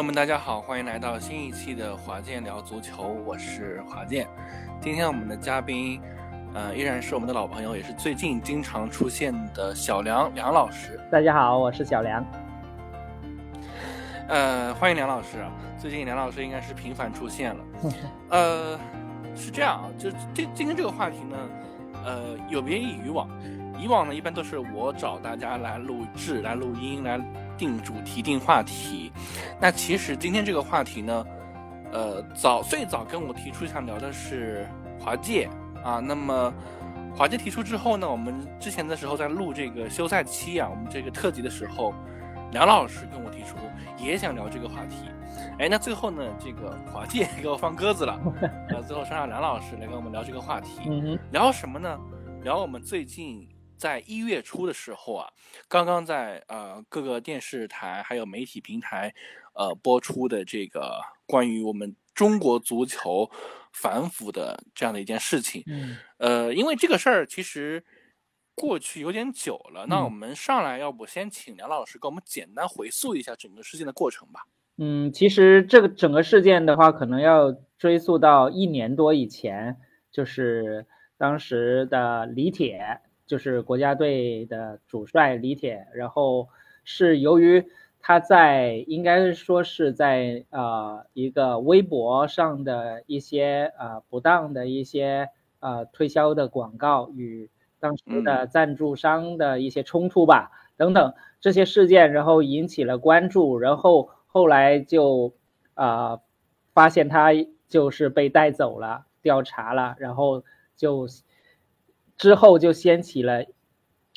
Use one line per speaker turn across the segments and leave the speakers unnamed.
友们，大家好，欢迎来到新一期的华健聊足球，我是华健。今天我们的嘉宾，呃，依然是我们的老朋友，也是最近经常出现的小梁梁老师。
大家好，我是小梁。
呃，欢迎梁老师。最近梁老师应该是频繁出现了。呃，是这样啊，就今今天这个话题呢，呃，有别于以往。以往呢，一般都是我找大家来录制、来录音、来定主题、定话题。那其实今天这个话题呢，呃，早最早跟我提出想聊的是华界啊。那么华界提出之后呢，我们之前的时候在录这个休赛期啊，我们这个特辑的时候，梁老师跟我提出也想聊这个话题。哎，那最后呢，这个华界 给我放鸽子了。呃，最后剩下梁老师来跟我们聊这个话题。聊什么呢？聊我们最近。在一月初的时候啊，刚刚在呃各个电视台还有媒体平台，呃播出的这个关于我们中国足球反腐的这样的一件事情。嗯。呃，因为这个事儿其实过去有点久了，那我们上来要不先请梁老师给我们简单回溯一下整个事件的过程吧。
嗯，其实这个整个事件的话，可能要追溯到一年多以前，就是当时的李铁。就是国家队的主帅李铁，然后是由于他在应该说是在呃一个微博上的一些呃不当的一些呃推销的广告与当时的赞助商的一些冲突吧等等这些事件，然后引起了关注，然后后来就啊发现他就是被带走了，调查了，然后就。之后就掀起了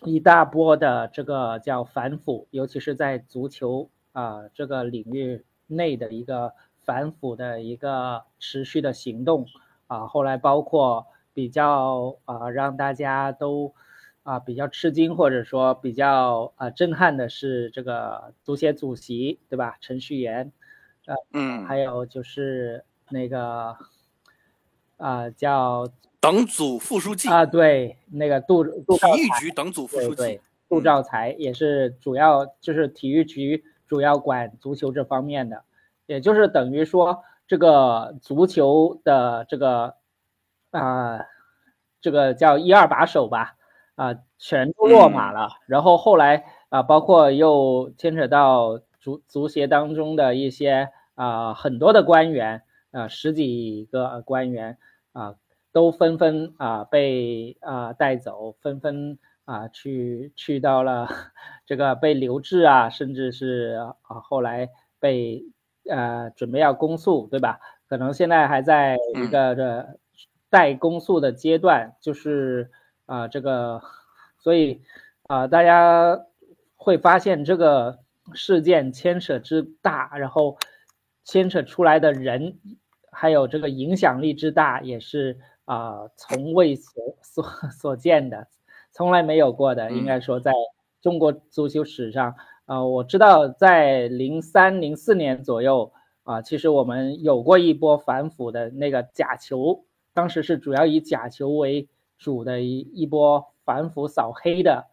一大波的这个叫反腐，尤其是在足球啊这个领域内的一个反腐的一个持续的行动啊。后来包括比较啊让大家都啊比较吃惊或者说比较啊震撼的是这个足协主席对吧？程序员，呃嗯，还有就是那个啊叫。
党组副书记
啊，对，那个杜杜
体育局党组副书
记杜兆才也是主要，就是体育局主要管足球这方面的，也就是等于说这个足球的这个啊，这个叫一二把手吧，啊，全都落马了。然后后来啊，包括又牵扯到足足协当中的一些啊很多的官员啊，十几个官员啊。都纷纷啊被啊带走，纷纷啊去去到了这个被留置啊，甚至是啊后来被呃准备要公诉，对吧？可能现在还在一个这待公诉的阶段，就是啊这个，所以啊大家会发现这个事件牵扯之大，然后牵扯出来的人还有这个影响力之大，也是。啊，从未所所所见的，从来没有过的，应该说在中国足球史上，啊，我知道在零三零四年左右，啊，其实我们有过一波反腐的那个假球，当时是主要以假球为主的一一波反腐扫黑的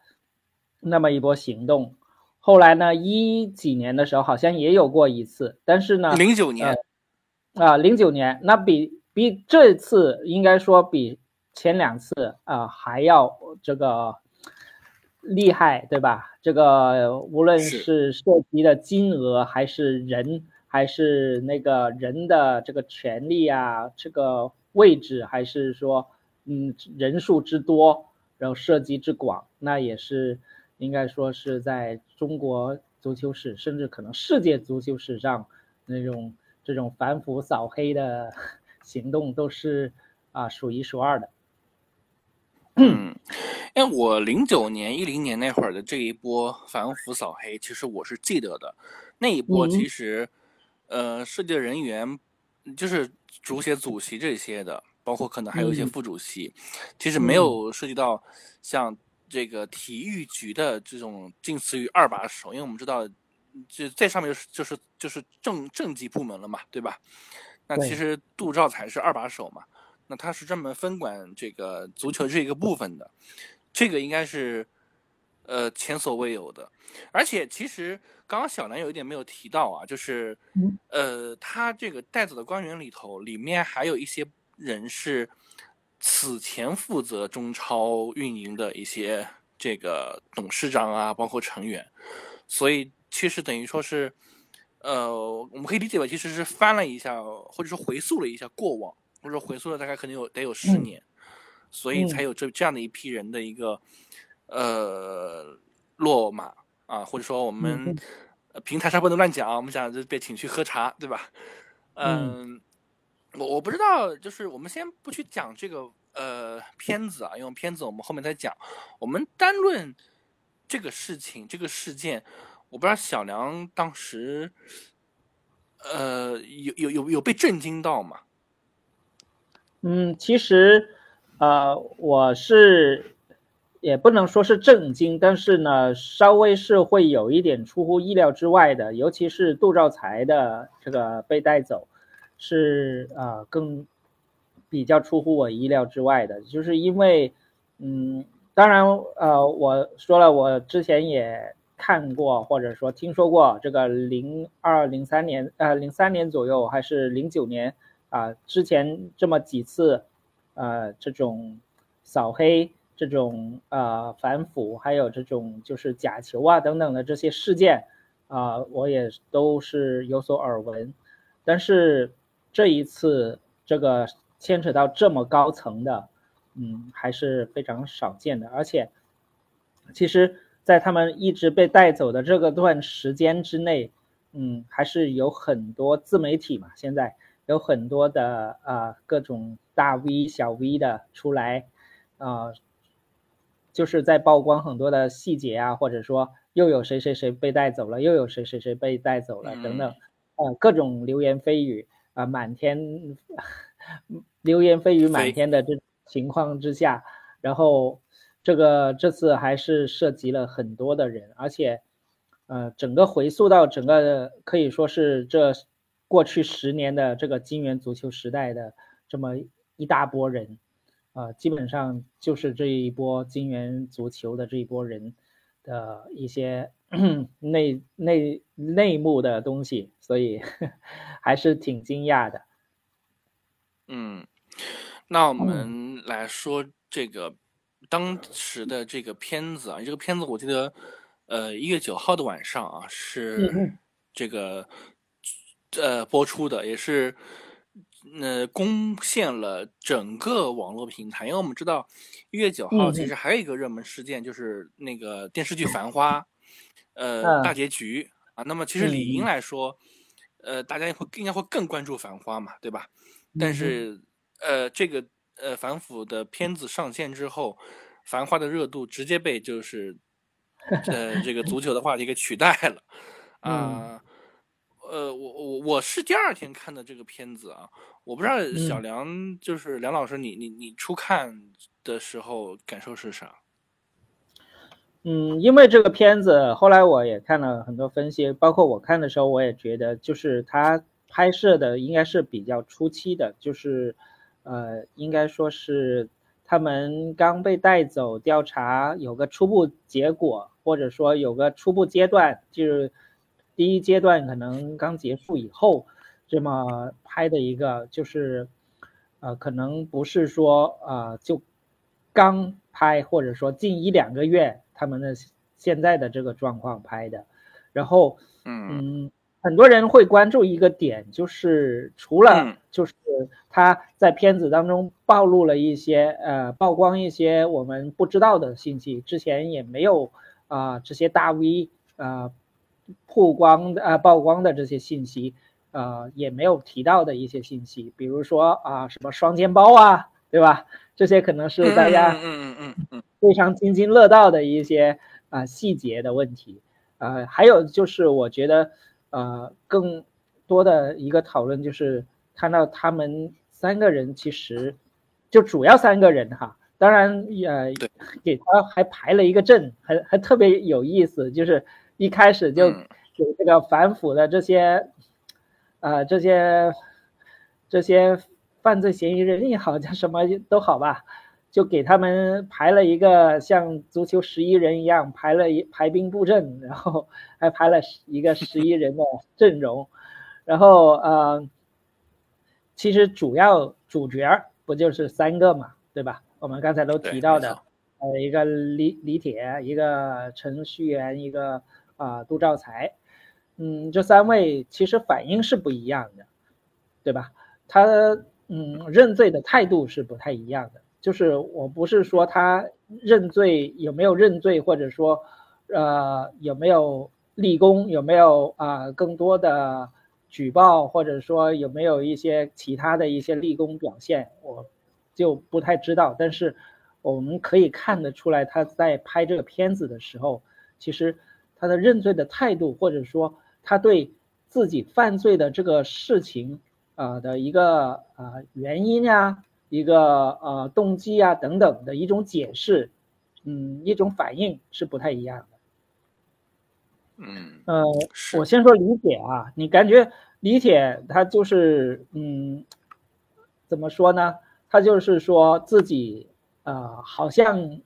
那么一波行动。后来呢，一几年的时候好像也有过一次，但是呢，
零九年，
啊，零九年那比。比这次应该说比前两次啊还要这个厉害，对吧？这个无论是涉及的金额，还是人，还是那个人的这个权利啊，这个位置，还是说嗯人数之多，然后涉及之广，那也是应该说是在中国足球史，甚至可能世界足球史上那种这种反腐扫黑的。行动都是啊数一数二的。
嗯，因为我零九年、一零年那会儿的这一波反腐扫黑，其实我是记得的。那一波其实，呃，涉及的人员就是足协主席这些的，包括可能还有一些副主席，其实没有涉及到像这个体育局的这种近似于二把手，因为我们知道，就在上面就是就是政政级部门了嘛，对吧？那其实杜兆才是二把手嘛，那他是专门分管这个足球这一个部分的，这个应该是呃前所未有的。而且其实刚刚小南有一点没有提到啊，就是呃他这个带走的官员里头，里面还有一些人是此前负责中超运营的一些这个董事长啊，包括成员，所以其实等于说是。呃，我们可以理解为其实是翻了一下，或者说回溯了一下过往，或者说回溯了大概可能有得有十年，所以才有这这样的一批人的一个呃落马啊，或者说我们平台上不能乱讲，我们讲就被请去喝茶，对吧？嗯，我我不知道，就是我们先不去讲这个呃片子啊，因为片子我们后面再讲，我们单论这个事情这个事件。我不知道小梁当时，呃，有有有有被震惊到吗？
嗯，其实，呃，我是也不能说是震惊，但是呢，稍微是会有一点出乎意料之外的，尤其是杜兆才的这个被带走，是啊，更比较出乎我意料之外的，就是因为，嗯，当然，呃，我说了，我之前也。看过或者说听说过这个零二零三年呃零三年左右还是零九年啊之前这么几次呃这种扫黑这种呃反腐还有这种就是假球啊等等的这些事件啊我也都是有所耳闻，但是这一次这个牵扯到这么高层的嗯还是非常少见的，而且其实。在他们一直被带走的这个段时间之内，嗯，还是有很多自媒体嘛，现在有很多的啊各种大 V、小 V 的出来，啊，就是在曝光很多的细节啊，或者说又有谁谁谁被带走了，又有谁谁谁被带走了等等，呃，各种流言蜚语啊，满天 流言蜚语满天的这情况之下，然后。这个这次还是涉及了很多的人，而且，呃，整个回溯到整个可以说是这过去十年的这个金元足球时代的这么一大波人，啊，基本上就是这一波金元足球的这一波人的一些 内内内幕的东西，所以 还是挺惊讶的。
嗯，那我们来说这个。当时的这个片子啊，这个片子我记得，呃，一月九号的晚上啊，是这个呃播出的，也是呃攻陷了整个网络平台。因为我们知道一月九号其实还有一个热门事件，就是那个电视剧《繁花》呃大结局啊。那么其实理应来说，呃，大家会应该会更关注《繁花》嘛，对吧？但是呃，这个。呃，反腐的片子上线之后，《繁花》的热度直接被就是呃这个足球的话题给取代了啊。呃，我我我是第二天看的这个片子啊，我不知道小梁就是梁老师，你你你初看的时候感受是啥？
嗯，因为这个片子后来我也看了很多分析，包括我看的时候，我也觉得就是他拍摄的应该是比较初期的，就是。呃，应该说是他们刚被带走调查，有个初步结果，或者说有个初步阶段，就是第一阶段可能刚结束以后，这么拍的一个，就是呃，可能不是说啊，就刚拍，或者说近一两个月他们的现在的这个状况拍的，然后嗯。很多人会关注一个点，就是除了就是他在片子当中暴露了一些呃曝光一些我们不知道的信息，之前也没有啊这些大 V 啊曝光的啊曝光的这些信息，呃也没有提到的一些信息，比如说啊什么双肩包啊，对吧？这些可能是大家嗯嗯嗯嗯非常津津乐道的一些啊细节的问题，呃还有就是我觉得。呃，更多的一个讨论就是看到他们三个人其实就主要三个人哈，当然呃给他还排了一个阵，还还特别有意思，就是一开始就给这个反腐的这些呃这些这些犯罪嫌疑人也好，叫什么都好吧，就给他们排了一个像足球十一人一样排了一排兵布阵，然后还排了一个十一人的阵容，然后呃，其实主要主角不就是三个嘛，对吧？我们刚才都提到的，呃，一个李李铁，一个程序员，一个啊杜兆才，嗯，这三位其实反应是不一样的，对吧？他嗯认罪的态度是不太一样的。就是我不是说他认罪有没有认罪，或者说，呃有没有立功，有没有啊更多的举报，或者说有没有一些其他的一些立功表现，我就不太知道。但是我们可以看得出来，他在拍这个片子的时候，其实他的认罪的态度，或者说他对自己犯罪的这个事情啊的一个啊原因呀。一个呃动机啊等等的一种解释，嗯，一种反应是不太一样
的。嗯
呃，我先说李铁啊，你感觉李铁他就是嗯，怎么说呢？他就是说自己呃，好像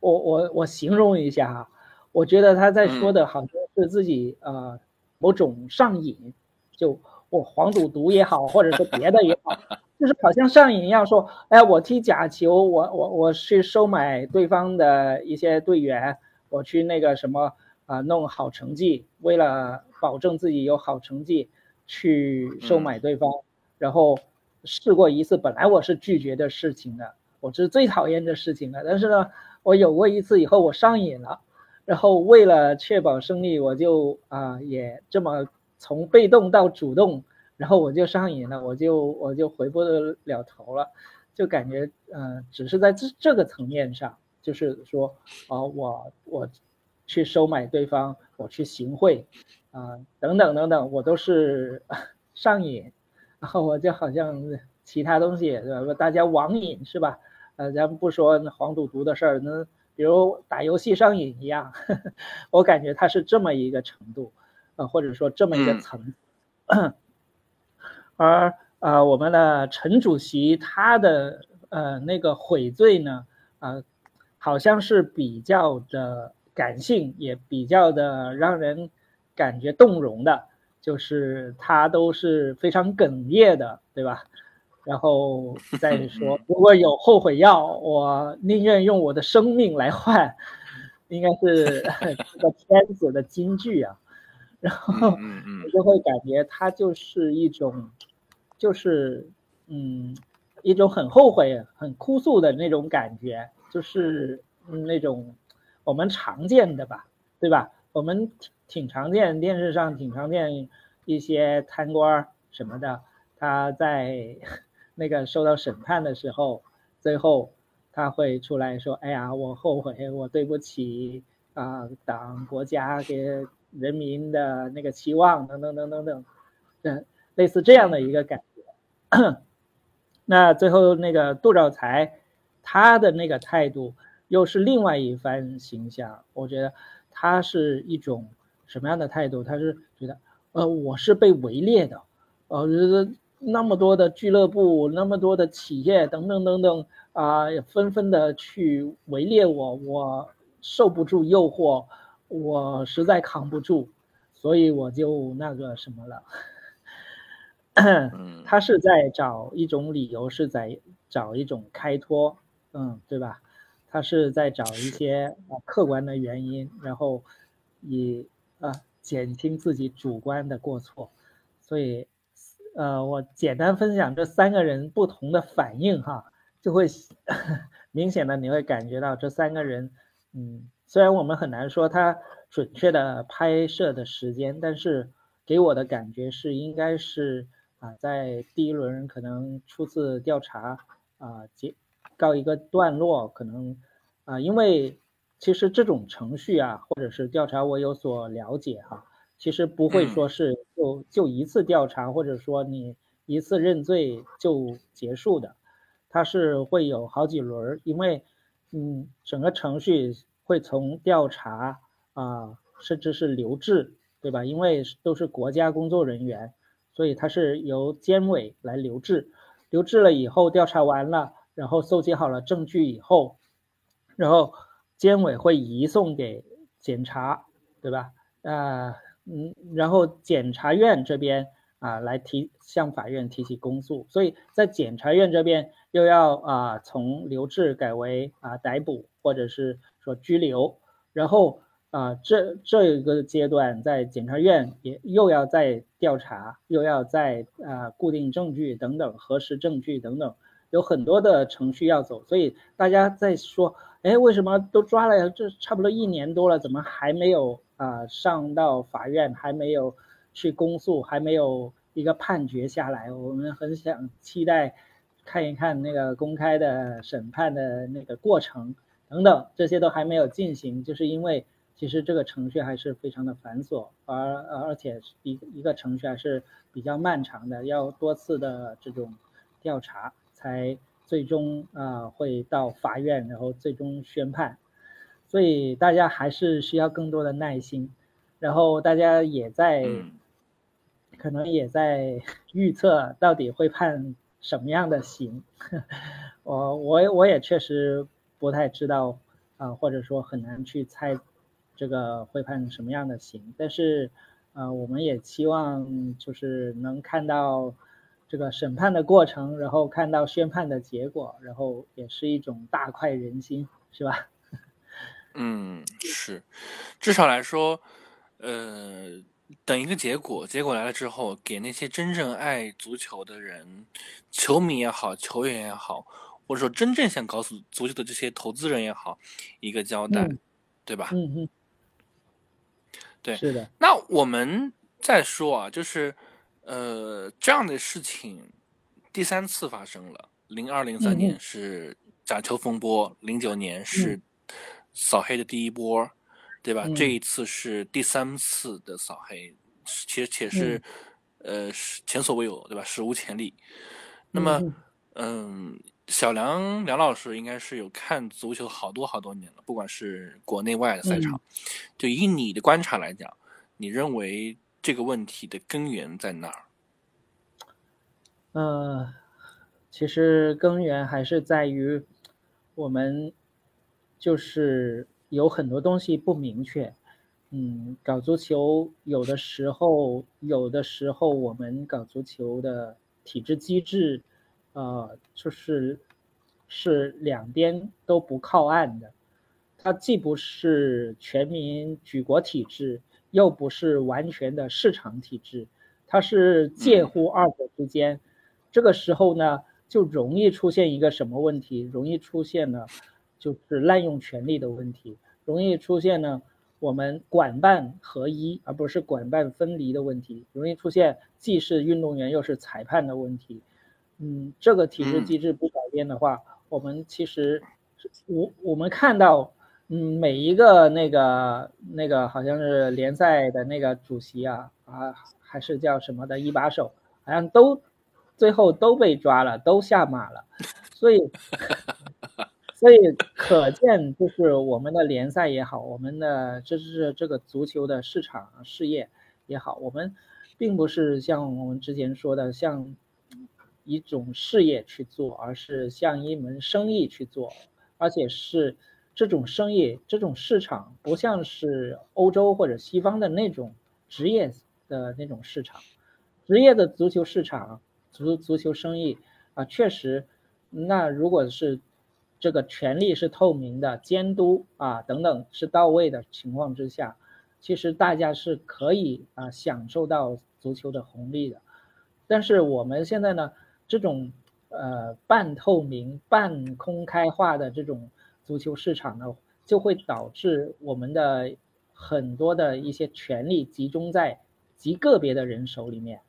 我我我形容一下啊，我觉得他在说的好像是自己呃某种上瘾，就我黄赌毒也好，或者说别的也好。就是好像上瘾一样，说，哎，我踢假球，我我我去收买对方的一些队员，我去那个什么啊，弄好成绩，为了保证自己有好成绩，去收买对方，然后试过一次，本来我是拒绝的事情的，我是最讨厌的事情了，但是呢，我有过一次以后，我上瘾了，然后为了确保胜利，我就啊，也这么从被动到主动。然后我就上瘾了，我就我就回不了头了，就感觉嗯，只是在这这个层面上，就是说啊，我我去收买对方，我去行贿，啊等等等等，我都是 上瘾，然后我就好像其他东西，大家网瘾是吧？呃，咱们不说黄赌毒的事儿，那比如打游戏上瘾一样，呵 呵我感觉他是这么一个程度，呃，或者说这么一个层。而呃，我们的陈主席他的呃那个悔罪呢，呃，好像是比较的感性，也比较的让人感觉动容的，就是他都是非常哽咽的，对吧？然后再说，如果有后悔药，我宁愿用我的生命来换，应该是 这个片子的金句啊。然后我就会感觉他就是一种。就是，嗯，一种很后悔、很哭诉的那种感觉，就是那种我们常见的吧，对吧？我们挺常见，电视上挺常见一些贪官什么的，他在 那个受到审判的时候，最后他会出来说：“哎呀，我后悔，我对不起啊，党、国家给人民的那个期望，等等等等等，嗯，类似这样的一个感觉。”那最后那个杜兆才，他的那个态度又是另外一番形象。我觉得他是一种什么样的态度？他是觉得，呃，我是被围猎的，呃，那么多的俱乐部，那么多的企业等等等等啊，纷纷的去围猎我，我受不住诱惑，我实在扛不住，所以我就那个什么了。他是在找一种理由，是在找一种开脱，嗯，对吧？他是在找一些啊客观的原因，然后以啊减轻自己主观的过错。所以，呃，我简单分享这三个人不同的反应哈，就会 明显的你会感觉到这三个人，嗯，虽然我们很难说他准确的拍摄的时间，但是给我的感觉是应该是。啊，在第一轮可能初次调查啊结告一个段落，可能啊，因为其实这种程序啊，或者是调查，我有所了解哈，其实不会说是就就一次调查，或者说你一次认罪就结束的，它是会有好几轮，因为嗯，整个程序会从调查啊，甚至是留置，对吧？因为都是国家工作人员。所以它是由监委来留置，留置了以后调查完了，然后搜集好了证据以后，然后监委会移送给检察，对吧？啊，嗯，然后检察院这边啊来提向法院提起公诉，所以在检察院这边又要啊从留置改为啊逮捕或者是说拘留，然后。啊，这这一个阶段，在检察院也又要再调查，又要再啊固定证据等等，核实证据等等，有很多的程序要走。所以大家在说，哎，为什么都抓了这差不多一年多了，怎么还没有啊上到法院，还没有去公诉，还没有一个判决下来？我们很想期待看一看那个公开的审判的那个过程等等，这些都还没有进行，就是因为。其实这个程序还是非常的繁琐，而而且一一个程序还是比较漫长的，要多次的这种调查才最终啊会到法院，然后最终宣判。所以大家还是需要更多的耐心，然后大家也在可能也在 预测到底会判什么样的刑。我我我也确实不太知道啊，或者说很难去猜。这个会判什么样的刑？但是，呃，我们也期望就是能看到这个审判的过程，然后看到宣判的结果，然后也是一种大快人心，是吧？
嗯，是，至少来说，呃，等一个结果，结果来了之后，给那些真正爱足球的人，球迷也好，球员也好，或者说真正想搞足足球的这些投资人也好，一个交代，对吧？
嗯嗯。
对，
是的。
那我们再说啊，就是，呃，这样的事情第三次发生了。零二零三年是假球风波，零九年是扫黑的第一波，对吧？这一次是第三次的扫黑，其实且是呃前所未有，对吧？史无前例。那么，嗯。小梁梁老师应该是有看足球好多好多年了，不管是国内外的赛场，就以你的观察来讲，你认为这个问题的根源在哪儿？
呃，其实根源还是在于我们就是有很多东西不明确。嗯，搞足球有的时候，有的时候我们搞足球的体制机制。呃，就是是两边都不靠岸的，它既不是全民举国体制，又不是完全的市场体制，它是介乎二者之间。这个时候呢，就容易出现一个什么问题？容易出现呢，就是滥用权力的问题，容易出现呢，我们管办合一而不是管办分离的问题，容易出现既是运动员又是裁判的问题。嗯，这个体制机制不改变的话，我们其实我我们看到，嗯，每一个那个那个好像是联赛的那个主席啊啊，还是叫什么的一把手，好像都最后都被抓了，都下马了。所以，所以可见，就是我们的联赛也好，我们的这是这个足球的市场事业也好，我们并不是像我们之前说的像。一种事业去做，而是像一门生意去做，而且是这种生意、这种市场，不像是欧洲或者西方的那种职业的那种市场。职业的足球市场、足足球生意啊，确实，那如果是这个权力是透明的、监督啊等等是到位的情况之下，其实大家是可以啊享受到足球的红利的。但是我们现在呢？这种呃半透明、半公开化的这种足球市场呢，就会导致我们的很多的一些权利集中在极个别的人手里面，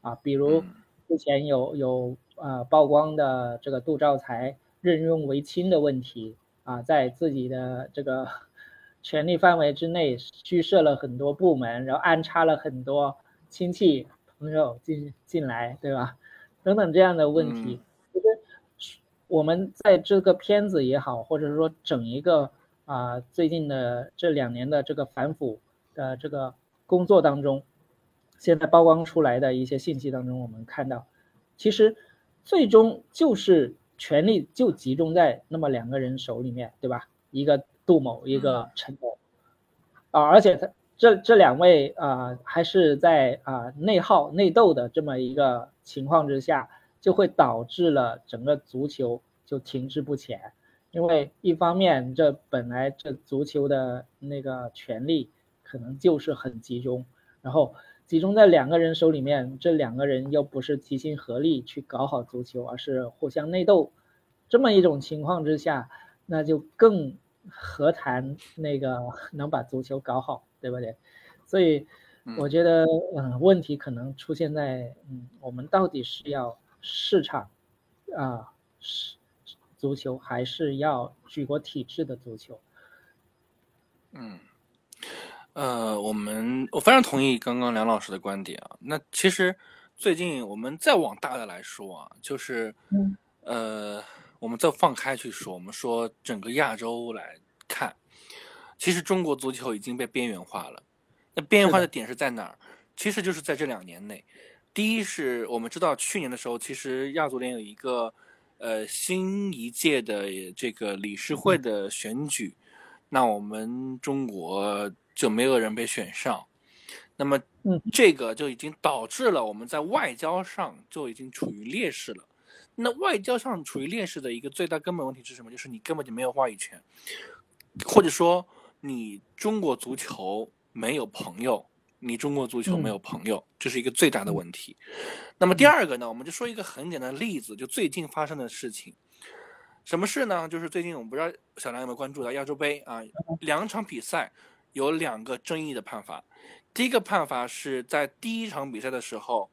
啊，比如之前有有呃曝光的这个杜兆才任用为亲的问题啊，在自己的这个 权力范围之内虚设了很多部门，然后安插了很多亲戚朋友进进来，对吧？等等这样的问题，我们在这个片子也好，或者说整一个啊最近的这两年的这个反腐的这个工作当中，现在曝光出来的一些信息当中，我们看到，其实最终就是权力就集中在那么两个人手里面，对吧？一个杜某，一个陈某，啊，而且他这这两位啊，还是在啊内耗内斗的这么一个情况之下，就会导致了整个足球就停滞不前。因为一方面，这本来这足球的那个权力可能就是很集中，然后集中在两个人手里面，这两个人又不是齐心合力去搞好足球，而是互相内斗，这么一种情况之下，那就更何谈那个 能把足球搞好，对不对？所以我觉得，嗯，问题可能出现在，嗯，我们到底是要市场，啊，是。足球还是要举国体制的足球。
嗯，呃，我们我非常同意刚刚梁老师的观点啊。那其实最近我们再往大的来说啊，就是呃，我们再放开去说，我们说整个亚洲来看，其实中国足球已经被边缘化了。那边缘化的点是在哪儿？其实就是在这两年内。第一是我们知道去年的时候，其实亚足联有一个。呃，新一届的这个理事会的选举，那我们中国就没有人被选上，那么这个就已经导致了我们在外交上就已经处于劣势了。那外交上处于劣势的一个最大根本问题是什么？就是你根本就没有话语权，或者说你中国足球没有朋友。你中国足球没有朋友，这是一个最大的问题。那么第二个呢，我们就说一个很简单的例子，就最近发生的事情。什么事呢？就是最近我们不知道小梁有没有关注到亚洲杯啊？两场比赛有两个争议的判罚。第一个判罚是在第一场比赛的时候，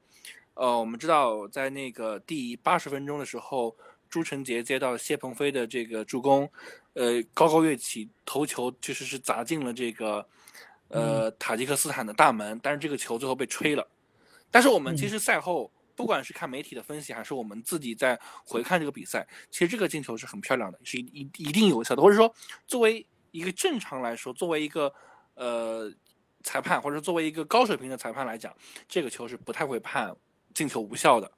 呃，我们知道在那个第八十分钟的时候，朱晨杰接到谢鹏飞的这个助攻，呃，高高跃起头球，其实是砸进了这个。呃，塔吉克斯坦的大门，但是这个球最后被吹了。但是我们其实赛后，不管是看媒体的分析，还是我们自己在回看这个比赛，其实这个进球是很漂亮的，是一一一定有效的。或者说，作为一个正常来说，作为一个呃裁判，或者作为一个高水平的裁判来讲，这个球是不太会判进球无效的。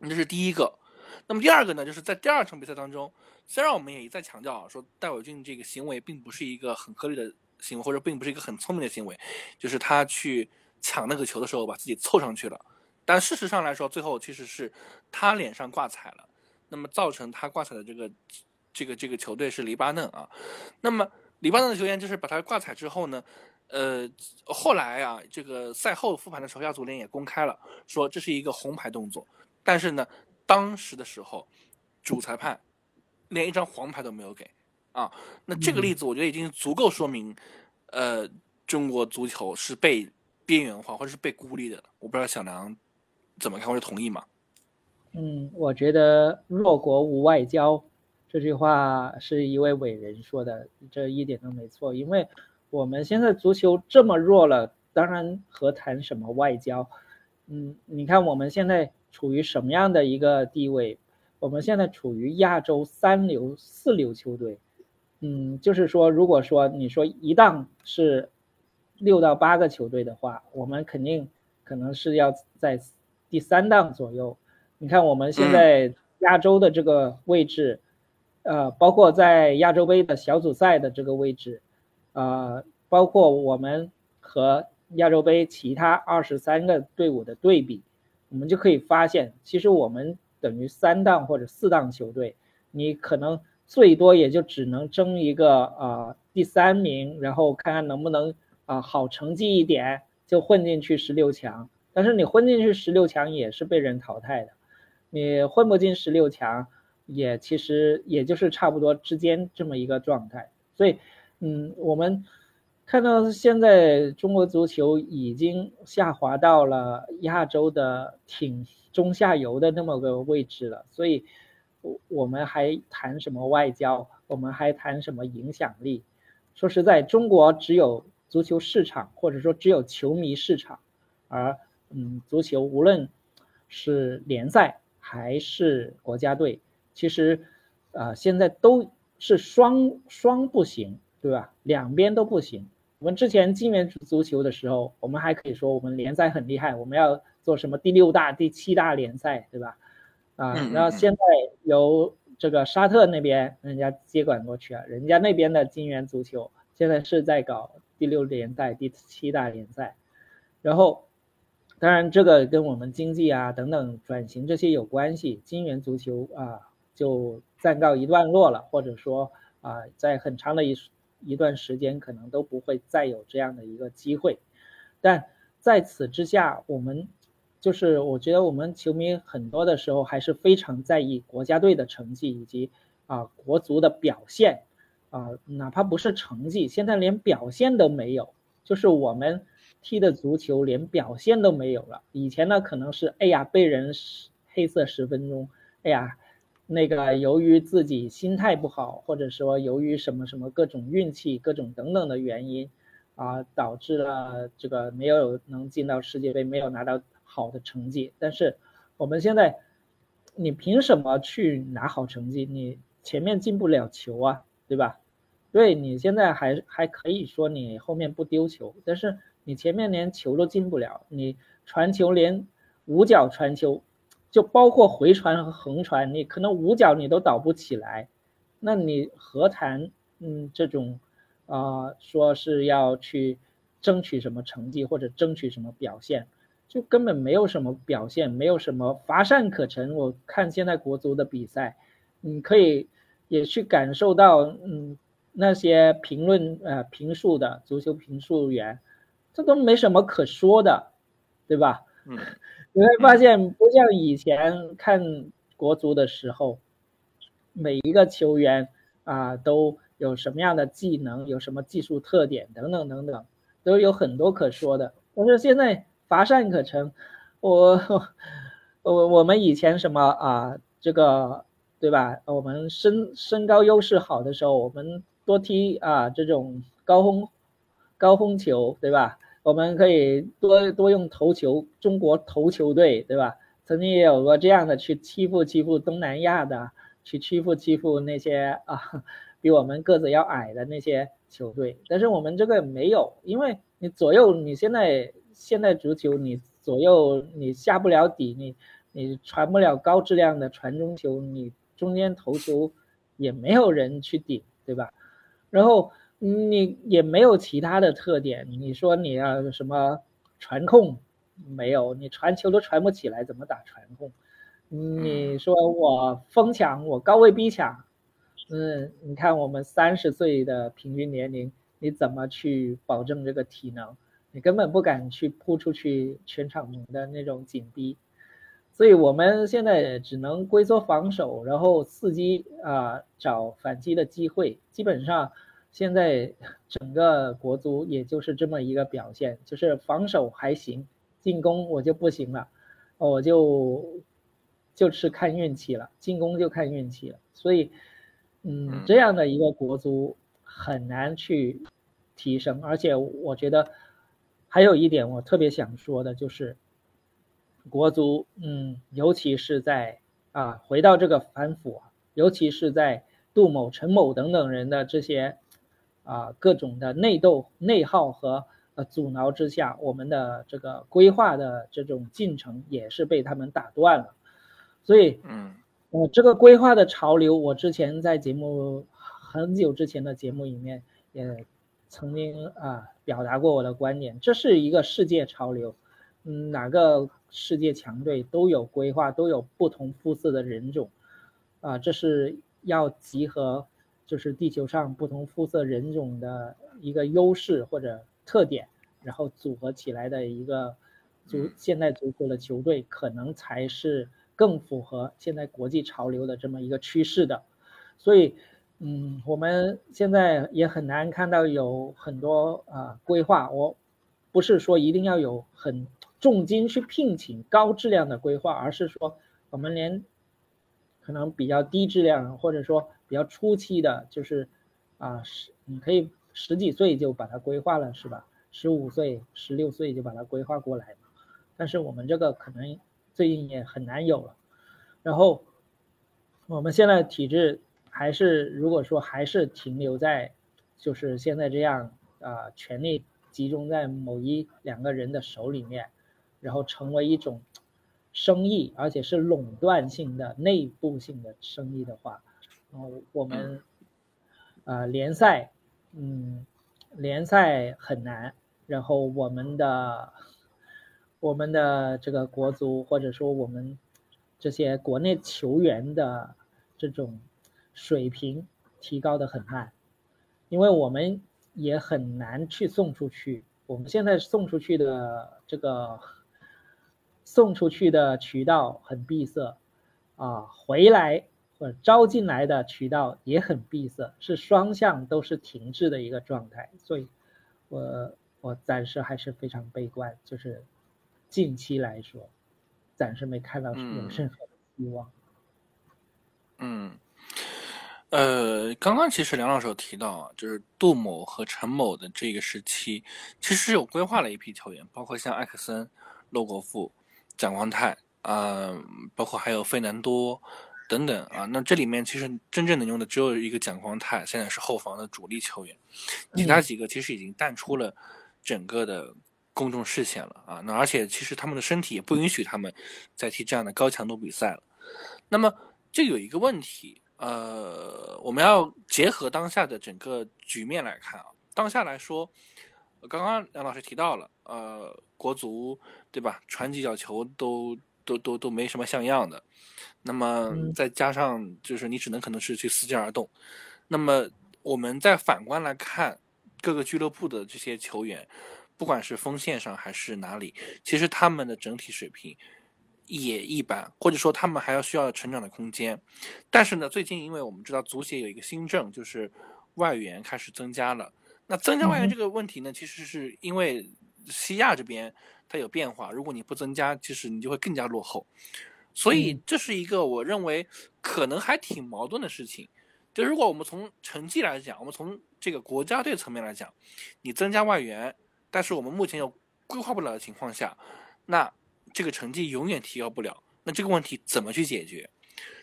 这是第一个。那么第二个呢，就是在第二场比赛当中，虽然我们也一再强调啊，说戴伟俊这个行为并不是一个很合理的。行为或者并不是一个很聪明的行为，就是他去抢那个球的时候把自己凑上去了，但事实上来说，最后其实是他脸上挂彩了，那么造成他挂彩的这个这个这个球队是黎巴嫩啊，那么黎巴嫩的球员就是把他挂彩之后呢，呃，后来啊，这个赛后复盘的时候，亚足联也公开了说这是一个红牌动作，但是呢，当时的时候主裁判连一张黄牌都没有给。啊，那这个例子我觉得已经足够说明，呃，中国足球是被边缘化或者是被孤立的。我不知道小梁怎么看，或者同意吗？
嗯，我觉得“弱国无外交”这句话是一位伟人说的，这一点都没错。因为我们现在足球这么弱了，当然何谈什么外交？嗯，你看我们现在处于什么样的一个地位？我们现在处于亚洲三流、四流球队。嗯，就是说，如果说你说一档是六到八个球队的话，我们肯定可能是要在第三档左右。你看我们现在亚洲的这个位置，呃，包括在亚洲杯的小组赛的这个位置，呃，包括我们和亚洲杯其他二十三个队伍的对比，我们就可以发现，其实我们等于三档或者四档球队，你可能。最多也就只能争一个啊第三名，然后看看能不能啊好成绩一点就混进去十六强。但是你混进去十六强也是被人淘汰的，你混不进十六强也其实也就是差不多之间这么一个状态。所以，嗯，我们看到现在中国足球已经下滑到了亚洲的挺中下游的那么个位置了，所以。我我们还谈什么外交？我们还谈什么影响力？说实在，中国只有足球市场，或者说只有球迷市场，而嗯，足球无论是联赛还是国家队，其实啊，现在都是双双不行，对吧？两边都不行。我们之前进园足球的时候，我们还可以说我们联赛很厉害，我们要做什么第六大、第七大联赛，对吧？啊，然后现在由这个沙特那边人家接管过去啊，人家那边的金元足球现在是在搞第六联赛、第七大联赛，然后当然这个跟我们经济啊等等转型这些有关系，金元足球啊就暂告一段落了，或者说啊在很长的一一段时间可能都不会再有这样的一个机会，但在此之下，我们。就是我觉得我们球迷很多的时候还是非常在意国家队的成绩以及啊国足的表现，啊哪怕不是成绩，现在连表现都没有，就是我们踢的足球连表现都没有了。以前呢可能是哎呀被人黑色十分钟，哎呀那个由于自己心态不好，或者说由于什么什么各种运气各种等等的原因，啊导致了这个没有能进到世界杯，没有拿到。好的成绩，但是我们现在，你凭什么去拿好成绩？你前面进不了球啊，对吧？对你现在还还可以说你后面不丢球，但是你前面连球都进不了，你传球连五脚传球，就包括回传和横传，你可能五脚你都倒不起来，那你何谈嗯这种啊说是要去争取什么成绩或者争取什么表现？就根本没有什么表现，没有什么乏善可陈。我看现在国足的比赛，你可以也去感受到，嗯，那些评论呃评述的足球评述员，这都没什么可说的，对吧？
嗯，
你会发现不像以前看国足的时候，每一个球员啊都有什么样的技能，有什么技术特点等等等等，都有很多可说的。但是现在。乏善可陈，我我我们以前什么啊，这个对吧？我们身身高优势好的时候，我们多踢啊这种高空高空球，对吧？我们可以多多用头球，中国头球队，对吧？曾经也有过这样的去欺负欺负东南亚的，去欺负欺负那些啊比我们个子要矮的那些球队，但是我们这个没有，因为你左右你现在。现在足球你左右你下不了底，你你传不了高质量的传中球，你中间投球也没有人去顶，对吧？然后你也没有其他的特点，你说你要什么传控没有，你传球都传不起来，怎么打传控？你说我疯抢，我高位逼抢，嗯，你看我们三十岁的平均年龄，你怎么去保证这个体能？你根本不敢去扑出去全场的那种紧逼，所以我们现在只能龟缩防守，然后伺机啊找反击的机会。基本上现在整个国足也就是这么一个表现，就是防守还行，进攻我就不行了，我就就是看运气了，进攻就看运气了。所以，嗯，这样的一个国足很难去提升，而且我觉得。还有一点我特别想说的就是，国足，嗯，尤其是在啊，回到这个反腐，尤其是在杜某、陈某等等人的这些啊各种的内斗、内耗和呃阻挠之下，我们的这个规划的这种进程也是被他们打断了。所以，
嗯，
我这个规划的潮流，我之前在节目很久之前的节目里面也。曾经啊表达过我的观点，这是一个世界潮流，嗯，哪个世界强队都有规划，都有不同肤色的人种，啊，这是要集合，就是地球上不同肤色人种的一个优势或者特点，然后组合起来的一个足现代足球的球队，可能才是更符合现在国际潮流的这么一个趋势的，所以。嗯，我们现在也很难看到有很多啊规划。我不是说一定要有很重金去聘请高质量的规划，而是说我们连可能比较低质量或者说比较初期的，就是啊十你可以十几岁就把它规划了，是吧？十五岁、十六岁就把它规划过来。但是我们这个可能最近也很难有了。然后我们现在体制。还是如果说还是停留在，就是现在这样啊，权力集中在某一两个人的手里面，然后成为一种生意，而且是垄断性的内部性的生意的话，嗯，我们呃联赛，嗯，联赛很难，然后我们的我们的这个国足或者说我们这些国内球员的这种水平提高的很慢，因为我们也很难去送出去。我们现在送出去的这个送出去的渠道很闭塞，啊，回来或者招进来的渠道也很闭塞，是双向都是停滞的一个状态。所以，我我暂时还是非常悲观，就是近期来说，暂时没看到有任何的希望。
嗯。呃，刚刚其实梁老师有提到啊，就是杜某和陈某的这个时期，其实有规划了一批球员，包括像艾克森、洛国富、蒋光太啊，包括还有费南多等等啊。那这里面其实真正能用的只有一个蒋光太，现在是后防的主力球员，其他几个其实已经淡出了整个的公众视线了啊。那而且其实他们的身体也不允许他们再踢这样的高强度比赛了。那么这有一个问题。呃，我们要结合当下的整个局面来看啊。当下来说，刚刚梁老师提到了，呃，国足对吧？传几脚球都都都都没什么像样的。那么再加上就是你只能可能是去伺机而动。那么我们再反观来看各个俱乐部的这些球员，不管是锋线上还是哪里，其实他们的整体水平。也一般，或者说他们还要需要成长的空间。但是呢，最近因为我们知道足协有一个新政，就是外援开始增加了。那增加外援这个问题呢，其实是因为西亚这边它有变化，如果你不增加，其实你就会更加落后。所以这是一个我认为可能还挺矛盾的事情。就如果我们从成绩来讲，我们从这个国家队层面来讲，你增加外援，但是我们目前又规划不了的情况下，那。这个成绩永远提高不了，那这个问题怎么去解决？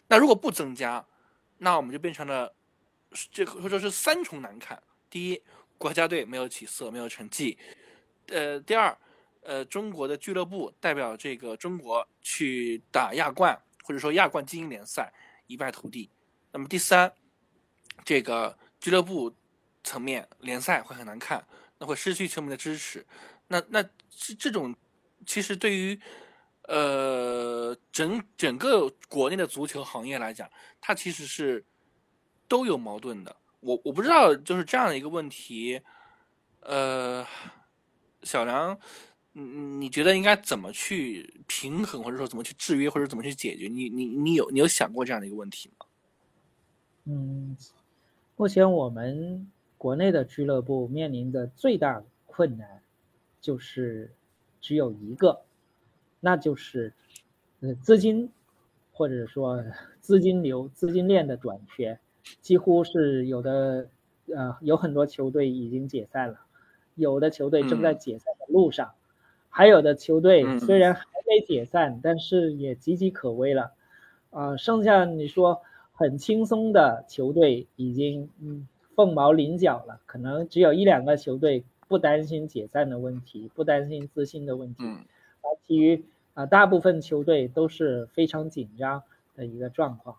那如果不增加，那我们就变成了这或者说是三重难看：第一，国家队没有起色，没有成绩；呃，第二，呃，中国的俱乐部代表这个中国去打亚冠或者说亚冠精英联赛一败涂地；那么第三，这个俱乐部层面联赛会很难看，那会失去球迷的支持。那那这这种。其实对于，呃，整整个国内的足球行业来讲，它其实是都有矛盾的。我我不知道，就是这样的一个问题，呃，小梁，你你觉得应该怎么去平衡，或者说怎么去制约，或者怎么去解决？你你你有你有想过这样的一个问题吗？
嗯，目前我们国内的俱乐部面临的最大困难就是。只有一个，那就是，呃，资金，或者说资金流、资金链的短缺，几乎是有的，呃，有很多球队已经解散了，有的球队正在解散的路上，还有的球队虽然还没解散，但是也岌岌可危了，啊，剩下你说很轻松的球队已经嗯凤毛麟角了，可能只有一两个球队。不担心解散的问题，不担心资金的问题，啊其余啊大部分球队都是非常紧张的一个状况。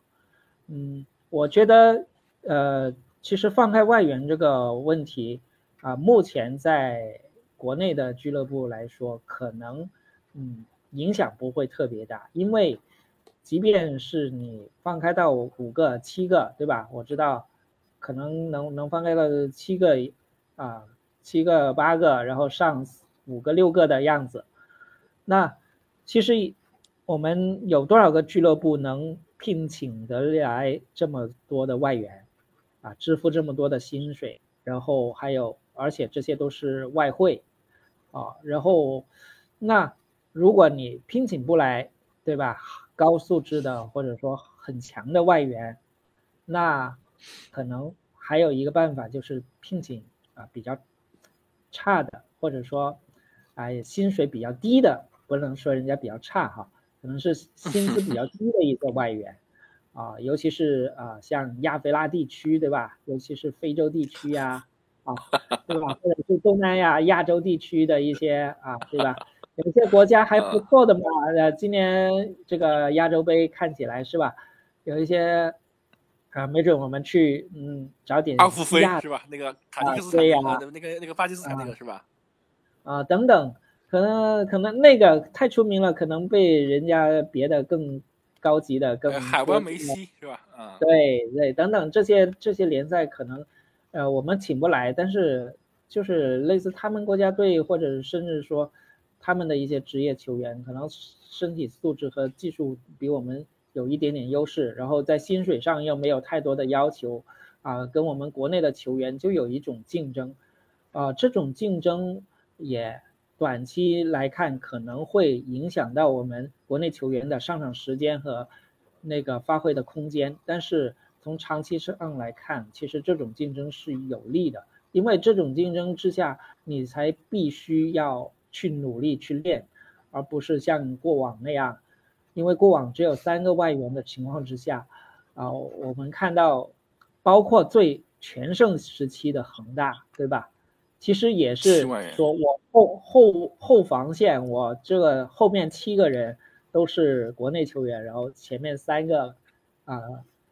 嗯，我觉得呃，其实放开外援这个问题啊，目前在国内的俱乐部来说，可能嗯影响不会特别大，因为即便是你放开到五个、七个，对吧？我知道可能能能放开到七个啊。七个八个，然后上五个六个的样子。那其实我们有多少个俱乐部能聘请得来这么多的外援啊？支付这么多的薪水，然后还有，而且这些都是外汇啊。然后那如果你聘请不来，对吧？高素质的或者说很强的外援，那可能还有一个办法就是聘请啊比较。差的，或者说，哎，薪水比较低的，不能说人家比较差哈，可能是薪资比较低的一个外援，啊，尤其是啊，像亚非拉地区，对吧？尤其是非洲地区呀，啊，对吧？或者是东南亚、亚洲地区的一些啊，对吧？有些国家还不错的嘛，呃，今年这个亚洲杯看起来是吧？有一些啊，没准我们去嗯找点
阿富飞是吧？那个塔吉克斯坦的那个那个巴基斯坦那个是吧？
啊，等等，可能可能那个太出名了，可能被人家别的更高级的更
海湾梅西是吧？啊，
对对，等等这些这些联赛可能呃我们请不来，但是就是类似他们国家队或者甚至说他们的一些职业球员，可能身体素质和技术比我们有一点点优势，然后在薪水上又没有太多的要求啊，跟我们国内的球员就有一种竞争啊，这种竞争。也短期来看可能会影响到我们国内球员的上场时间和那个发挥的空间，但是从长期上来看，其实这种竞争是有利的，因为这种竞争之下，你才必须要去努力去练，而不是像过往那样，因为过往只有三个外援的情况之下，啊，我们看到，包括最全盛时期的恒大，对吧？其实也是说，我后后后防线，我这个后面七个人都是国内球员，然后前面三个啊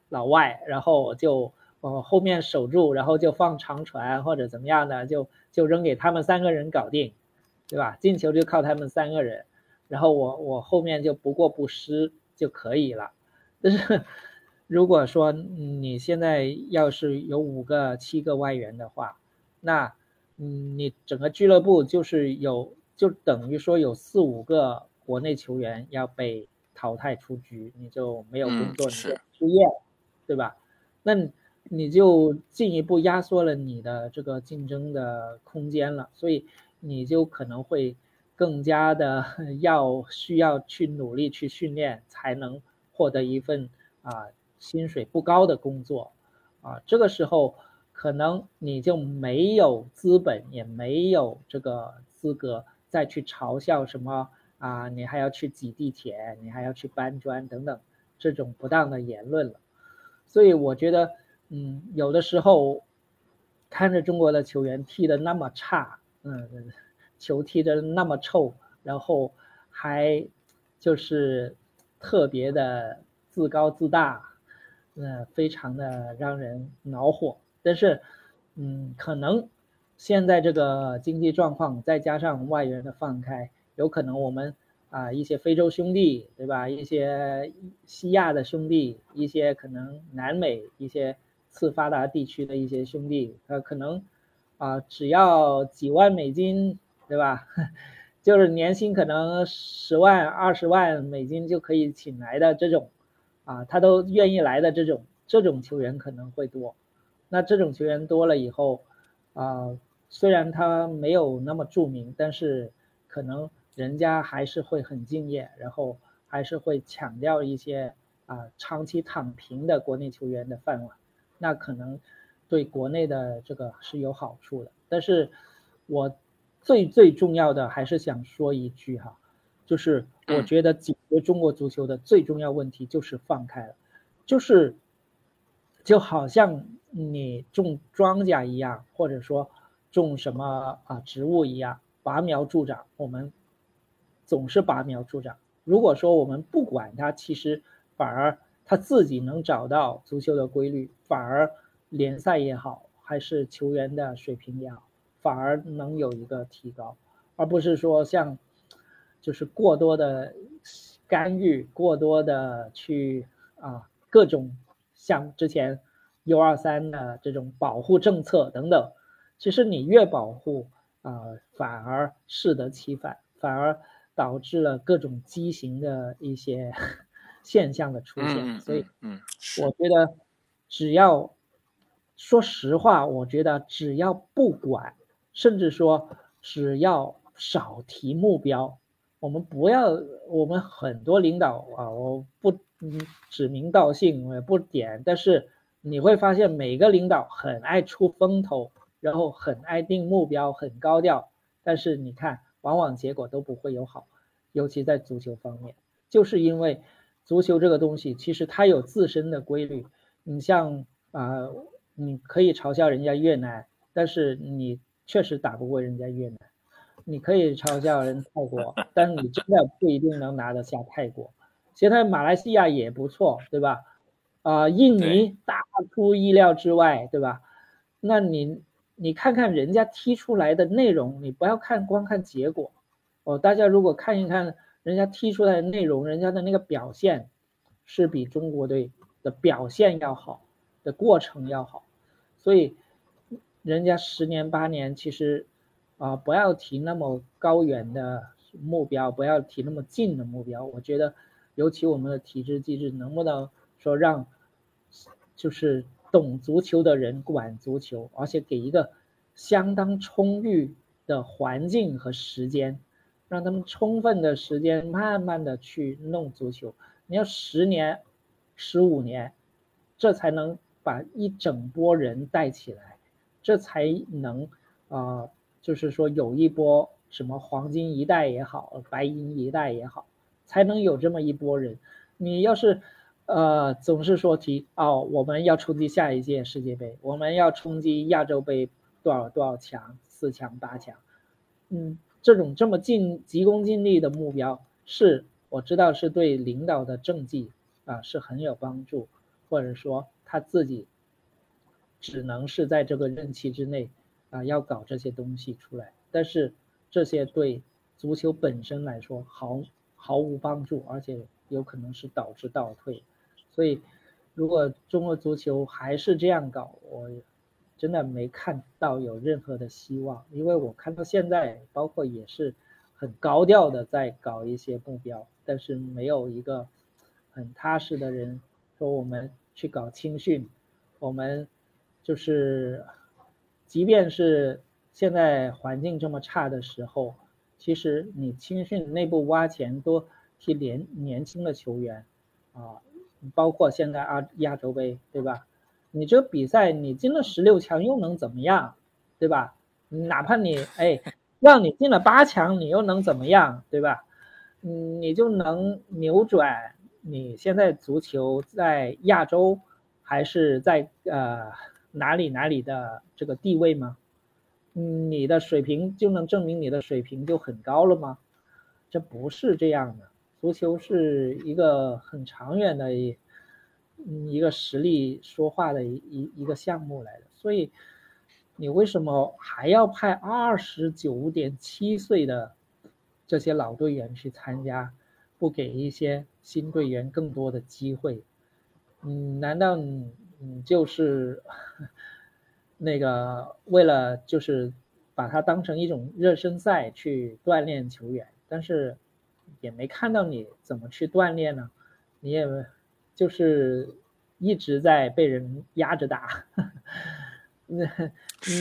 老外，然后我就呃后面守住，然后就放长传或者怎么样的，就就扔给他们三个人搞定，对吧？进球就靠他们三个人，然后我我后面就不过不失就可以了。但是如果说你现在要是有五个七个外援的话，那嗯，你整个俱乐部就是有，就等于说有四五个国内球员要被淘汰出局，你就没有工作，你就失业，对吧？那你就进一步压缩了你的这个竞争的空间了，所以你就可能会更加的要需要去努力去训练，才能获得一份啊薪水不高的工作，啊，这个时候。可能你就没有资本，也没有这个资格再去嘲笑什么啊，你还要去挤地铁，你还要去搬砖等等这种不当的言论了。所以我觉得，嗯，有的时候看着中国的球员踢得那么差，嗯，球踢得那么臭，然后还就是特别的自高自大，嗯，非常的让人恼火。但是，嗯，可能现在这个经济状况，再加上外援的放开，有可能我们啊一些非洲兄弟，对吧？一些西亚的兄弟，一些可能南美一些次发达地区的一些兄弟，呃，可能啊只要几万美金，对吧？就是年薪可能十万、二十万美金就可以请来的这种，啊，他都愿意来的这种，这种球员可能会多。那这种球员多了以后，啊，虽然他没有那么著名，但是可能人家还是会很敬业，然后还是会抢掉一些啊长期躺平的国内球员的饭碗，那可能对国内的这个是有好处的。但是我最最重要的还是想说一句哈，就是我觉得解决中国足球的最重要问题就是放开了，就是就好像。你种庄稼一样，或者说种什么啊植物一样，拔苗助长。我们总是拔苗助长。如果说我们不管它，其实反而他自己能找到足球的规律，反而联赛也好，还是球员的水平也好，反而能有一个提高，而不是说像就是过多的干预，过多的去啊各种像之前。U 二三的这种保护政策等等，其实你越保护啊，反而适得其反，反而导致了各种畸形的一些 现象的出现。所以，
嗯，
我觉得只要说实话，我觉得只要不管，甚至说只要少提目标，我们不要，我们很多领导啊，我不嗯指名道姓，我也不点，但是。你会发现每个领导很爱出风头，然后很爱定目标，很高调，但是你看，往往结果都不会有好，尤其在足球方面，就是因为足球这个东西其实它有自身的规律。你像啊，你可以嘲笑人家越南，但是你确实打不过人家越南；你可以嘲笑人泰国，但是你真的不一定能拿得下泰国。现在马来西亚也不错，对吧？啊，印尼大出意料之外，对吧？那你你看看人家踢出来的内容，你不要看光看结果哦。大家如果看一看人家踢出来的内容，人家的那个表现是比中国队的表现要好，的过程要好，所以人家十年八年，其实啊，不要提那么高远的目标，不要提那么近的目标。我觉得，尤其我们的体制机制能不能说让，就是。懂足球的人管足球，而且给一个相当充裕的环境和时间，让他们充分的时间慢慢的去弄足球。你要十年、十五年，这才能把一整波人带起来，这才能啊，就是说有一波什么黄金一代也好，白银一代也好，才能有这么一波人。你要是。呃，总是说提哦，我们要冲击下一届世界杯，我们要冲击亚洲杯多少多少强，四强八强，嗯，这种这么尽急功近利的目标，是我知道是对领导的政绩啊是很有帮助，或者说他自己只能是在这个任期之内啊要搞这些东西出来，但是这些对足球本身来说毫毫无帮助，而且有可能是导致倒退。所以，如果中国足球还是这样搞，我真的没看到有任何的希望。因为我看到现在，包括也是很高调的在搞一些目标，但是没有一个很踏实的人说我们去搞青训，我们就是，即便是现在环境这么差的时候，其实你青训内部挖钱多替年年轻的球员啊。包括现在亚亚洲杯，对吧？你这比赛你进了十六强又能怎么样，对吧？哪怕你哎让你进了八强，你又能怎么样，对吧？嗯，你就能扭转你现在足球在亚洲还是在呃哪里哪里的这个地位吗？嗯，你的水平就能证明你的水平就很高了吗？这不是这样的。足球是一个很长远的一一个实力说话的一一一个项目来的，所以你为什么还要派二十九点七岁的这些老队员去参加，不给一些新队员更多的机会？嗯，难道你就是那个为了就是把它当成一种热身赛去锻炼球员？但是。也没看到你怎么去锻炼呢？你也就是一直在被人压着打，那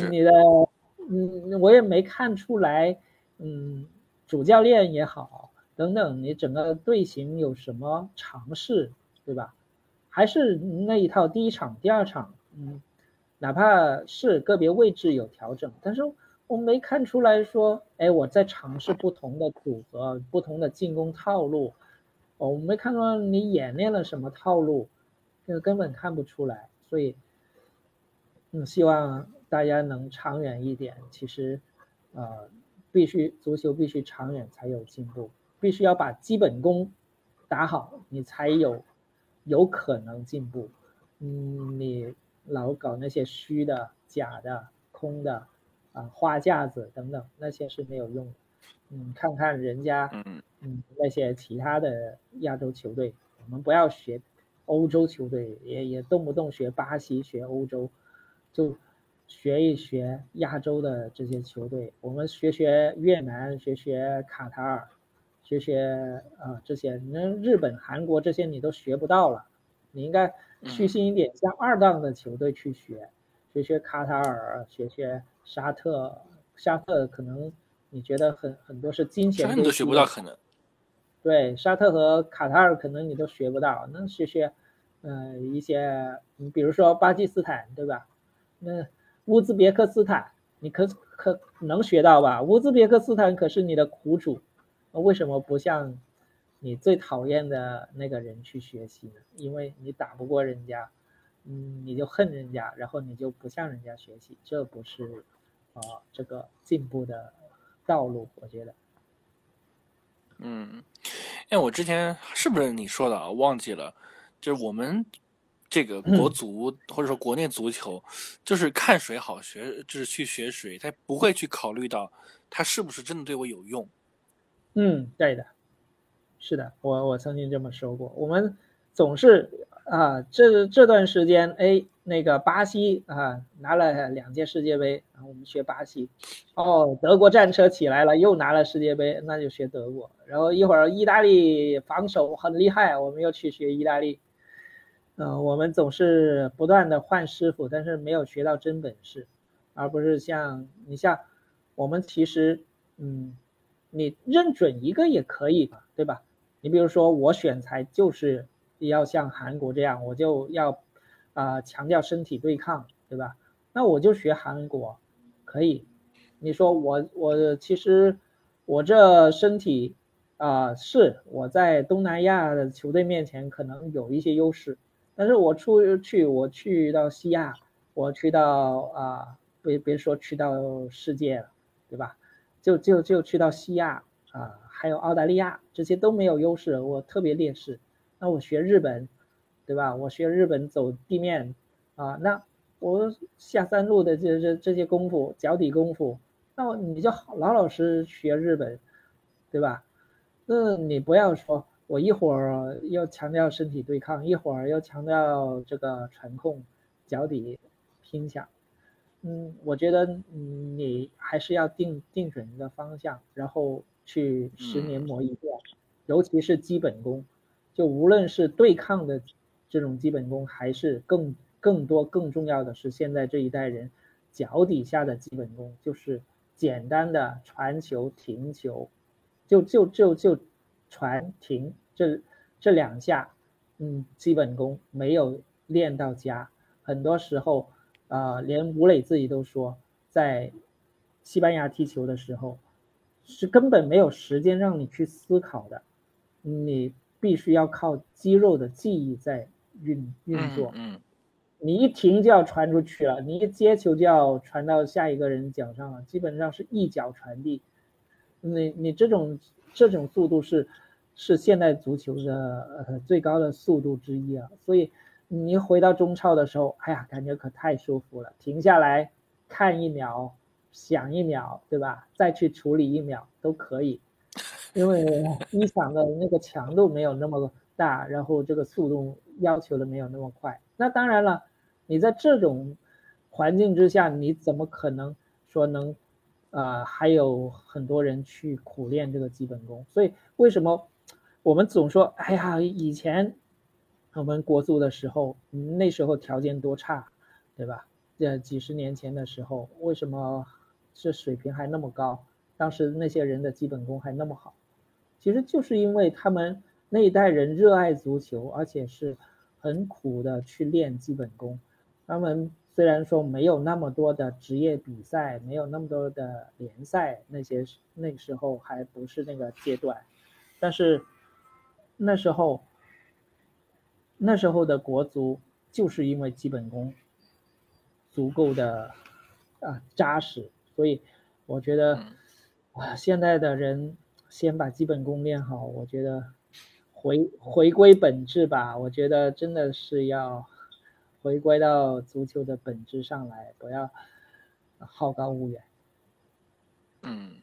你的嗯，我也没看出来，嗯，主教练也好，等等，你整个队形有什么尝试，对吧？还是那一套，第一场、第二场，嗯，哪怕是个别位置有调整，但是。我没看出来说，哎，我在尝试不同的组合、不同的进攻套路。我没看到你演练了什么套路，这个根本看不出来。所以，嗯，希望大家能长远一点。其实，呃，必须足球必须长远才有进步，必须要把基本功打好，你才有有可能进步。嗯，你老搞那些虚的、假的、空的。啊，花架子等等那些是没有用的。嗯，看看人家，嗯嗯，那些其他的亚洲球队，我们不要学欧洲球队，也也动不动学巴西、学欧洲，就学一学亚洲的这些球队。我们学学越南，学学卡塔尔，学学啊这些。那日本、韩国这些你都学不到了，你应该虚心一点，向二档的球队去学，学学卡塔尔，学学。沙特，沙特可能你觉得很很多是金钱，
你都学不到可能。
对，沙特和卡塔尔可能你都学不到，那学学，呃，一些，你比如说巴基斯坦，对吧？那乌兹别克斯坦，你可可能学到吧？乌兹别克斯坦可是你的苦主，为什么不向你最讨厌的那个人去学习呢？因为你打不过人家，嗯，你就恨人家，然后你就不向人家学习，这不是。啊，这个进步的道路，我觉得，
嗯，哎，我之前是不是你说的啊？忘记了，就是我们这个国足或者说国内足球，就是看谁好学，就是去学谁，他不会去考虑到他是不是真的对我有用。
嗯，对的，是的，我我曾经这么说过。我们总是啊，这这段时间，哎，那个巴西啊拿了两届世界杯，然后我们学巴西。哦，德国战车起来了，又拿了世界杯，那就学德国。然后一会儿意大利防守很厉害，我们又去学意大利。嗯，我们总是不断的换师傅，但是没有学到真本事，而不是像你像我们其实，嗯，你认准一个也可以嘛，对吧？你比如说我选材就是要像韩国这样，我就要啊强调身体对抗，对吧？那我就学韩国，可以。你说我我其实我这身体啊是我在东南亚的球队面前可能有一些优势。但是我出去，我去到西亚，我去到啊，别别说去到世界了，对吧？就就就去到西亚啊，还有澳大利亚，这些都没有优势，我特别劣势。那我学日本，对吧？我学日本走地面啊，那我下三路的这这这些功夫，脚底功夫，那你就老老实学日本，对吧？那你不要说。我一会儿要强调身体对抗，一会儿要强调这个传控、脚底拼抢。嗯，我觉得你还是要定定准一个方向，然后去十年磨一剑。尤其是基本功，就无论是对抗的这种基本功，还是更更多更重要的是现在这一代人脚底下的基本功，就是简单的传球、停球，就就就就。传停这这两下，嗯，基本功没有练到家。很多时候，啊，连吴磊自己都说，在西班牙踢球的时候，是根本没有时间让你去思考的，你必须要靠肌肉的记忆在运运作。
嗯，
你一停就要传出去了，你一接球就要传到下一个人脚上了，基本上是一脚传递。你你这种。这种速度是，是现代足球的呃最高的速度之一啊！所以你回到中超的时候，哎呀，感觉可太舒服了，停下来看一秒，想一秒，对吧？再去处理一秒都可以，因为 一场的那个强度没有那么大，然后这个速度要求的没有那么快。那当然了，你在这种环境之下，你怎么可能说能？啊，还有很多人去苦练这个基本功，所以为什么我们总说，哎呀，以前我们国足的时候，那时候条件多差，对吧？这几十年前的时候，为什么这水平还那么高？当时那些人的基本功还那么好，其实就是因为他们那一代人热爱足球，而且是很苦的去练基本功，他们。虽然说没有那么多的职业比赛，没有那么多的联赛，那些那时候还不是那个阶段，但是那时候那时候的国足就是因为基本功足够的啊扎实，所以我觉得啊现在的人先把基本功练好，我觉得回回归本质吧，我觉得真的是要。回归到足球的本质上来，不要好高骛远。
嗯，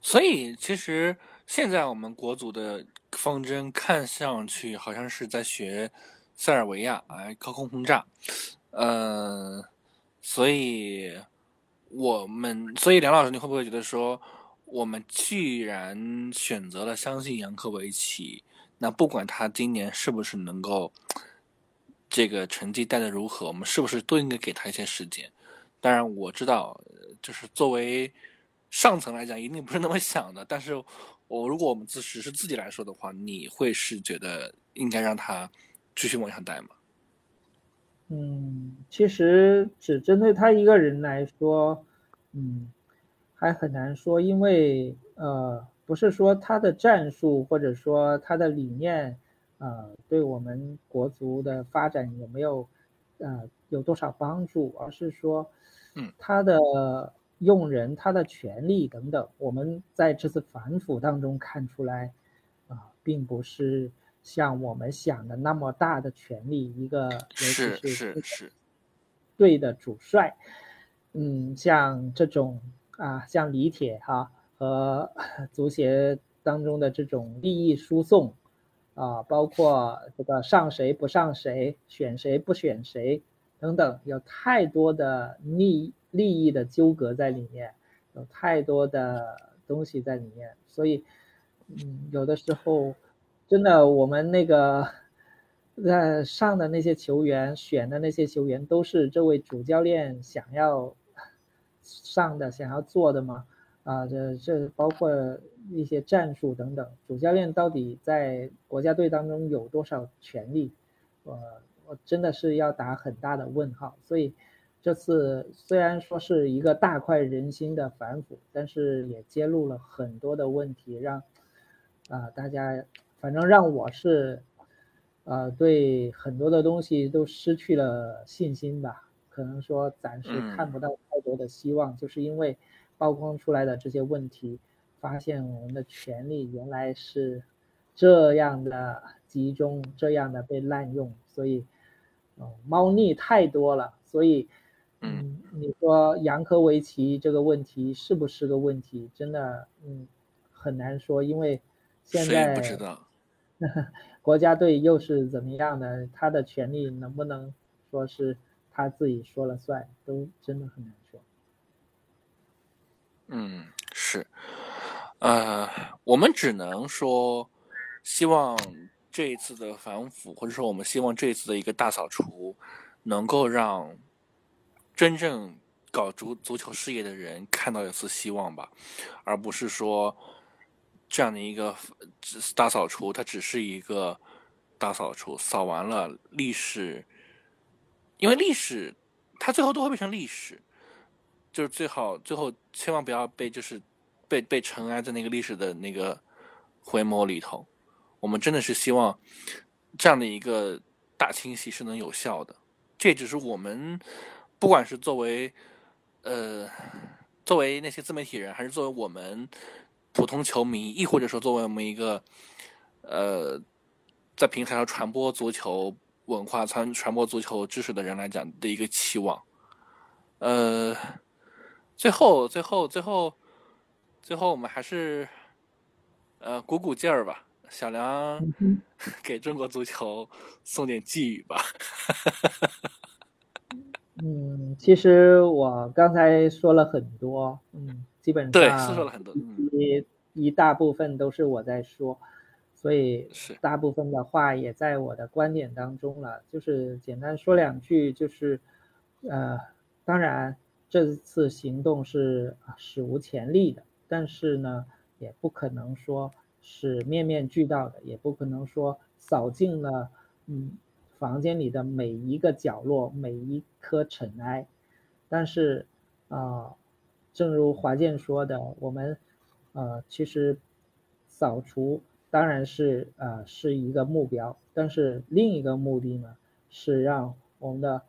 所以其实现在我们国足的方针看上去好像是在学塞尔维亚，哎，高空轰炸。呃，所以我们，所以梁老师，你会不会觉得说，我们既然选择了相信杨科维奇，那不管他今年是不是能够。这个成绩带的如何？我们是不是都应该给他一些时间？当然，我知道，就是作为上层来讲，一定不是那么想的。但是，我如果我们自只是自己来说的话，你会是觉得应该让他继续往下带吗？
嗯，其实只针对他一个人来说，嗯，还很难说，因为呃，不是说他的战术或者说他的理念。呃，对我们国足的发展有没有，呃，有多少帮助？而是说，
嗯，
他的用人、他的权利等等，我们在这次反腐当中看出来，啊，并不是像我们想的那么大的权利，一个
是是是，
对的主帅，嗯，像这种啊，像李铁哈和 足协当中的这种利益输送啊，包括这个上谁不上谁，选谁不选谁等等，有太多的利利益的纠葛在里面，有太多的东西在里面，所以嗯，有的时候。真的，我们那个在上的那些球员，选的那些球员，都是这位主教练想要上的、想要做的吗？啊，这这包括一些战术等等，主教练到底在国家队当中有多少权利？我我真的是要打很大的问号。所以这次虽然说是一个大快人心的反腐，但是也揭露了很多的问题，让啊大家。反正让我是，呃，对很多的东西都失去了信心吧。可能说暂时看不到太多的希望，就是因为曝光出来的这些问题，发现我们的权利原来是这样的集中，这样的被滥用，所以，哦，猫腻太多了。所以，嗯，你说杨科维奇这个问题是不是个问题？真的，嗯，很难说，因为现在
不知道。
国家队又是怎么样的？他的权利能不能说是他自己说了算？都真的很难说。
嗯，是，呃，我们只能说，希望这一次的反腐，或者说我们希望这一次的一个大扫除，能够让真正搞足足球事业的人看到一丝希望吧，而不是说。这样的一个大扫除，它只是一个大扫除，扫完了历史，因为历史它最后都会变成历史，就是最好最后千万不要被就是被被尘埃在那个历史的那个回眸里头。我们真的是希望这样的一个大清洗是能有效的。这只是我们不管是作为呃作为那些自媒体人，还是作为我们。普通球迷，亦或者说作为我们一个，呃，在平台上传播足球文化、传传播足球知识的人来讲的一个期望，呃，最后、最后、最后、最后，我们还是，呃，鼓鼓劲儿吧，小梁 给中国足球送点寄语吧。
嗯，其实我刚才说了很多，嗯。基本上
对，是说了很多，
一一大部分都是我在说，所以
是
大部分的话也在我的观点当中了。就是简单说两句，就是呃，当然这次行动是史无前例的，但是呢，也不可能说是面面俱到的，也不可能说扫尽了嗯房间里的每一个角落每一颗尘埃，但是啊。正如华健说的，我们，呃，其实扫除当然是呃是一个目标，但是另一个目的呢，是让我们的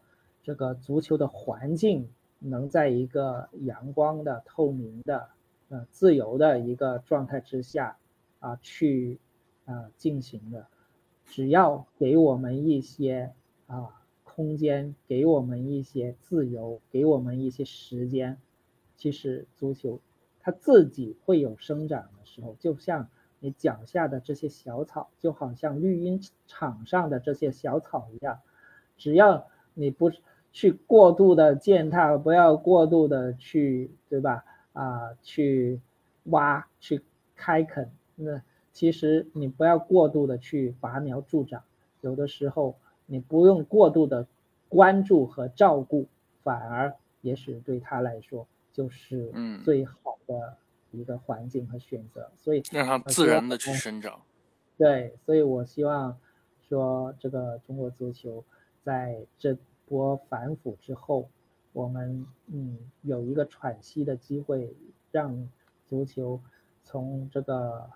这个足球的环境能在一个阳光的、透明的、呃自由的一个状态之下啊去啊进行的。只要给我们一些啊空间，给我们一些自由，给我们一些时间。其实足球，它自己会有生长的时候，就像你脚下的这些小草，就好像绿茵场上的这些小草一样，只要你不去过度的践踏，不要过度的去，对吧？啊，去挖、去开垦，那其实你不要过度的去拔苗助长，有的时候你不用过度的关注和照顾，反而也许对他来说。就是最好的一个环境和选择，所以
让它自然的去生长。
对，所以我希望说，这个中国足球在这波反腐之后，我们嗯有一个喘息的机会，让足球从这个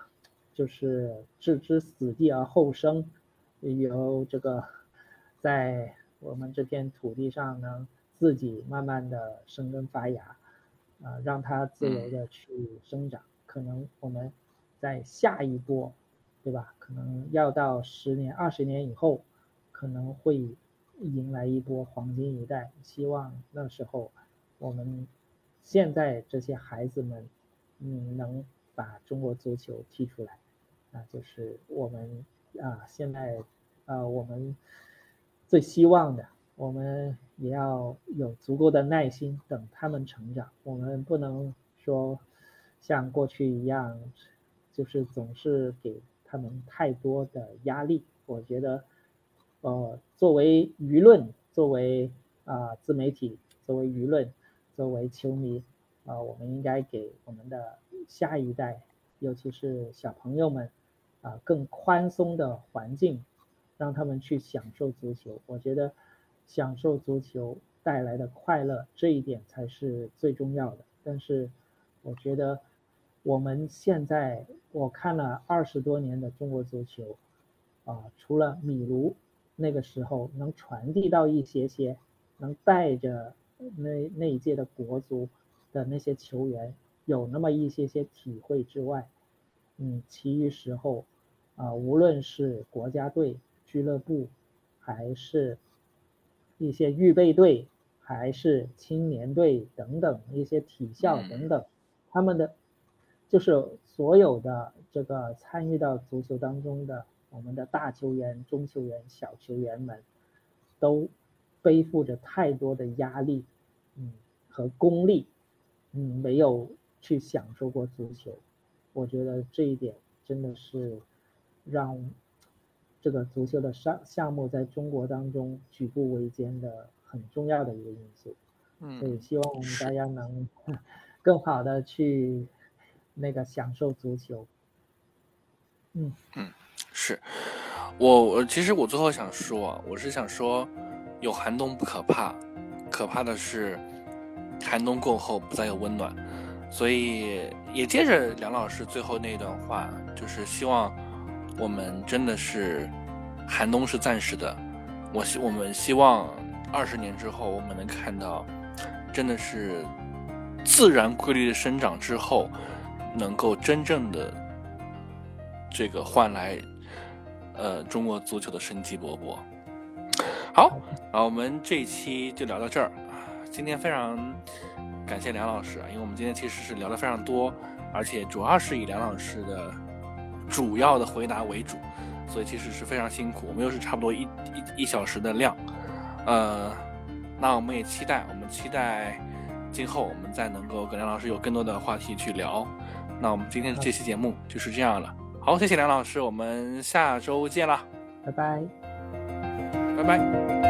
就是置之死地而后生，由这个在我们这片土地上能自己慢慢的生根发芽。啊，让它自由的去生长，可能我们在下一波，对。对吧？可能要到十年、二十年以后，可能会迎来一波黄金一代。希望那时候我们现在这些孩子们，嗯，能把中国足球踢出来，那就是我们啊，现在啊，我们最希望的。我们也要有足够的耐心等他们成长。我们不能说像过去一样，就是总是给他们太多的压力。我觉得，呃，作为舆论，作为啊自媒体，作为舆论，作为球迷，啊，我们应该给我们的下一代，尤其是小朋友们，啊，更宽松的环境，让他们去享受足球。我觉得。享受足球带来的快乐，这一点才是最重要的。但是，我觉得我们现在我看了二十多年的中国足球，啊，除了米卢那个时候能传递到一些些，能带着那那一届的国足的那些球员有那么一些些体会之外，嗯，其余时候啊，无论是国家队、俱乐部，还是一些预备队，还是青年队等等一些体校等等，他们的就是所有的这个参与到足球当中的我们的大球员、中球员、小球员们，都背负着太多的压力，嗯，和功利，嗯，没有去享受过足球，我觉得这一点真的是让。这个足球的项项目在中国当中举步维艰的很重要的一个因素，
嗯，
所以希望我们大家能 更好的去那个享受足球。
嗯嗯，是我我其实我最后想说，我是想说，有寒冬不可怕，可怕的是寒冬过后不再有温暖。所以也接着梁老师最后那段话，就是希望。我们真的是寒冬是暂时的，我希我们希望二十年之后，我们能看到真的是自然规律的生长之后，能够真正的这个换来呃中国足球的生机勃勃。好，那我们这一期就聊到这儿！今天非常感谢梁老师啊，因为我们今天其实是聊的非常多，而且主要是以梁老师的。主要的回答为主，所以其实是非常辛苦。我们又是差不多一一一小时的量，呃，那我们也期待，我们期待今后我们再能够跟梁老师有更多的话题去聊。那我们今天的这期节目就是这样了。好，谢谢梁老师，我们下周见了，
拜拜，
拜拜。